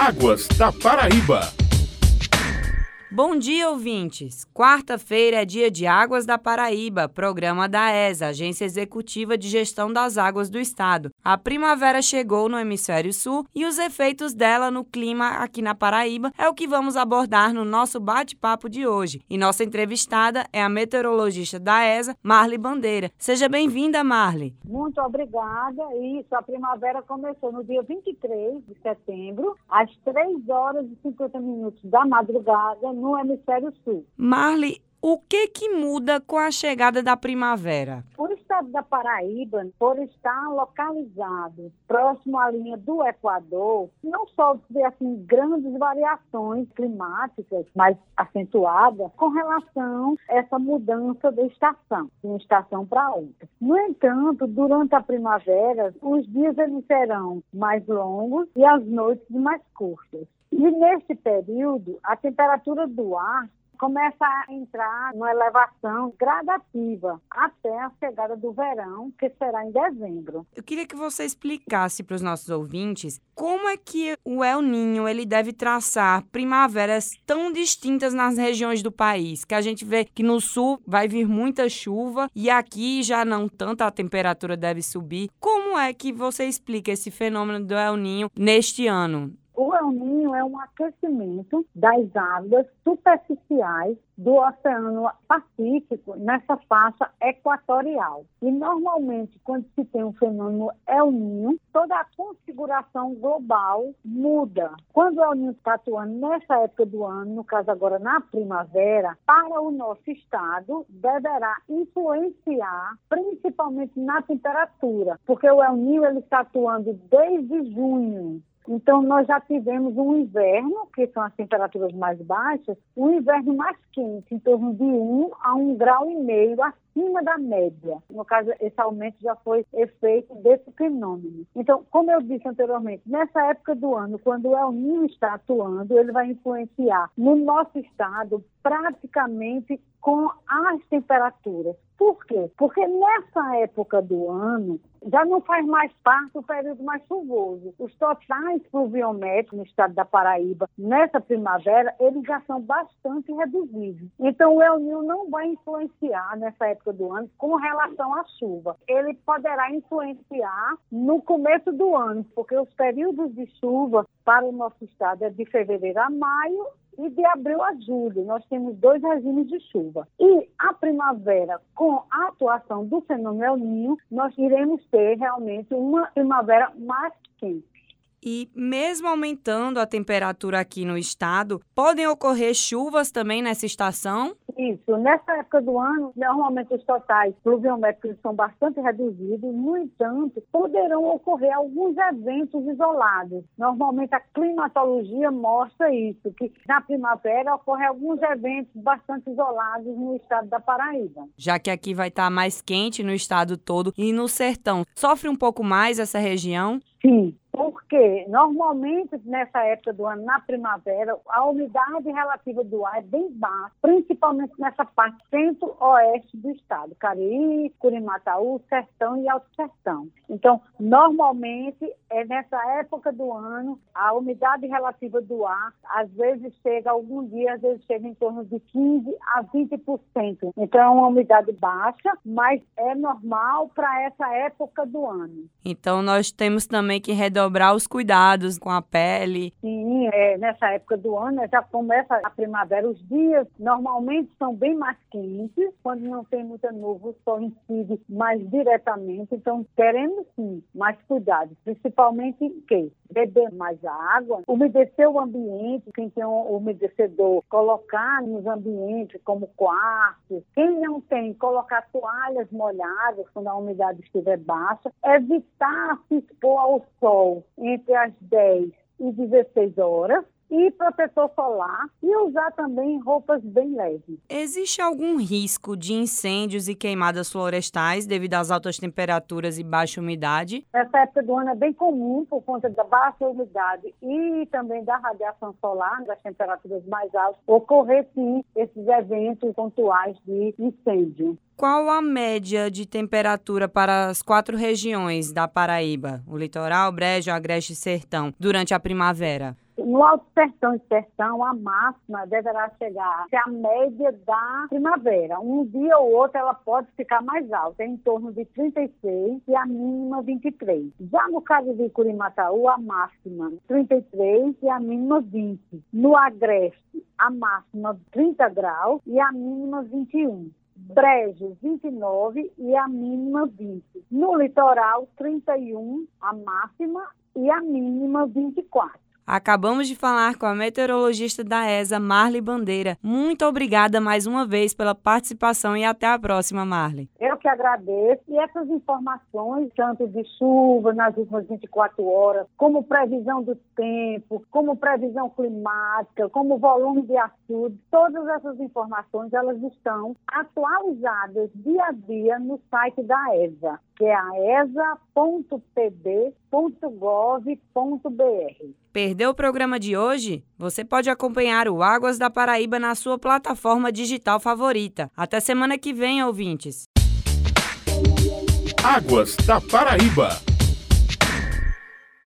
Águas da Paraíba. Bom dia, ouvintes! Quarta-feira é dia de Águas da Paraíba, programa da ESA, Agência Executiva de Gestão das Águas do Estado. A primavera chegou no Hemisfério Sul e os efeitos dela no clima aqui na Paraíba é o que vamos abordar no nosso bate-papo de hoje. E nossa entrevistada é a meteorologista da ESA, Marli Bandeira. Seja bem-vinda, Marli. Muito obrigada. Isso, a primavera começou no dia 23 de setembro, às 3 horas e 50 minutos da madrugada, no hemisfério sul. Marli, o que que muda com a chegada da primavera? O estado da Paraíba, por estar localizado próximo à linha do Equador, não sofre assim grandes variações climáticas mais acentuadas com relação a essa mudança da estação, de uma estação para outra. No entanto, durante a primavera, os dias eles serão mais longos e as noites mais curtas. E nesse período, a temperatura do ar começa a entrar numa elevação gradativa até a chegada do verão, que será em dezembro. Eu queria que você explicasse para os nossos ouvintes como é que o El Ninho ele deve traçar primaveras tão distintas nas regiões do país, que a gente vê que no sul vai vir muita chuva e aqui já não tanto a temperatura deve subir. Como é que você explica esse fenômeno do El Ninho neste ano? O El Ninho é um aquecimento das águas superficiais do Oceano Pacífico nessa faixa equatorial. E normalmente, quando se tem um fenômeno El Ninho, toda a configuração global muda. Quando o El Ninho está atuando nessa época do ano, no caso agora na primavera, para o nosso estado, deverá influenciar principalmente na temperatura, porque o El Ninho ele está atuando desde junho então, nós já tivemos um inverno, que são as temperaturas mais baixas, um inverno mais quente, em torno de 1 a 1 grau e meio acima da média. No caso, esse aumento já foi efeito desse fenômeno. Então, como eu disse anteriormente, nessa época do ano, quando o El Niño está atuando, ele vai influenciar no nosso estado praticamente com as temperaturas. Por quê? Porque nessa época do ano já não faz mais parte do período mais chuvoso. Os totais pluviométricos no estado da Paraíba, nessa primavera, eles já são bastante reduzidos. Então, o El Niño não vai influenciar nessa época do ano com relação à chuva. Ele poderá influenciar no começo do ano, porque os períodos de chuva para o nosso estado é de fevereiro a maio e de abril a julho. Nós temos dois regimes de chuva. E a primavera, com a atuação do fenômeno El Ninho, nós iremos ter realmente uma primavera mais quente. E mesmo aumentando a temperatura aqui no estado, podem ocorrer chuvas também nessa estação? Isso. Nessa época do ano, normalmente os totais pluviométricos são bastante reduzidos. No entanto, poderão ocorrer alguns eventos isolados. Normalmente a climatologia mostra isso, que na primavera ocorrem alguns eventos bastante isolados no estado da Paraíba. Já que aqui vai estar mais quente no estado todo e no sertão, sofre um pouco mais essa região? Sim, porque normalmente nessa época do ano, na primavera, a umidade relativa do ar é bem baixa, principalmente nessa parte centro-oeste do estado, Cariri, Curimataú, Sertão e Alto Sertão. Então, normalmente é nessa época do ano, a umidade relativa do ar às vezes chega algum dia, às vezes chega em torno de 15 a 20%. Então, é uma umidade baixa, mas é normal para essa época do ano. Então, nós temos também que redobrar os cuidados com a pele. Sim, é, nessa época do ano né, já começa a primavera. Os dias normalmente são bem mais quentes, quando não tem muita nuvem, o sol incide mais diretamente. Então, queremos sim mais cuidado, principalmente em quê? Beber mais água, umedecer o ambiente, quem tem um umedecedor, colocar nos ambientes como quarto. Quem não tem, colocar toalhas molhadas quando a umidade estiver baixa. Evitar se expor ao sol entre as 10 e 16 horas e protetor solar e usar também roupas bem leves. Existe algum risco de incêndios e queimadas florestais devido às altas temperaturas e baixa umidade? Essa época do ano é bem comum por conta da baixa umidade e também da radiação solar, das temperaturas mais altas, ocorrer sim esses eventos pontuais de incêndio. Qual a média de temperatura para as quatro regiões da Paraíba, o litoral, Brejo, Agreste e Sertão, durante a primavera? No Alto Sertão e Sertão, a máxima deverá chegar a média da primavera. Um dia ou outro ela pode ficar mais alta, em torno de 36 e a mínima 23. Já no caso de Curimataú, a máxima 33 e a mínima 20. No Agreste, a máxima 30 graus e a mínima 21. Brejo, 29 e a mínima 20. No litoral, 31 a máxima e a mínima 24. Acabamos de falar com a meteorologista da ESA, Marli Bandeira. Muito obrigada mais uma vez pela participação e até a próxima, Marli. Eu que agradeço. E essas informações, tanto de chuva nas últimas 24 horas, como previsão do tempo, como previsão climática, como volume de açude, todas essas informações elas estão atualizadas dia a dia no site da ESA, que é a esa.pb.gov.br. Perdeu o programa de hoje? Você pode acompanhar o Águas da Paraíba na sua plataforma digital favorita. Até semana que vem, ouvintes. Águas da Paraíba.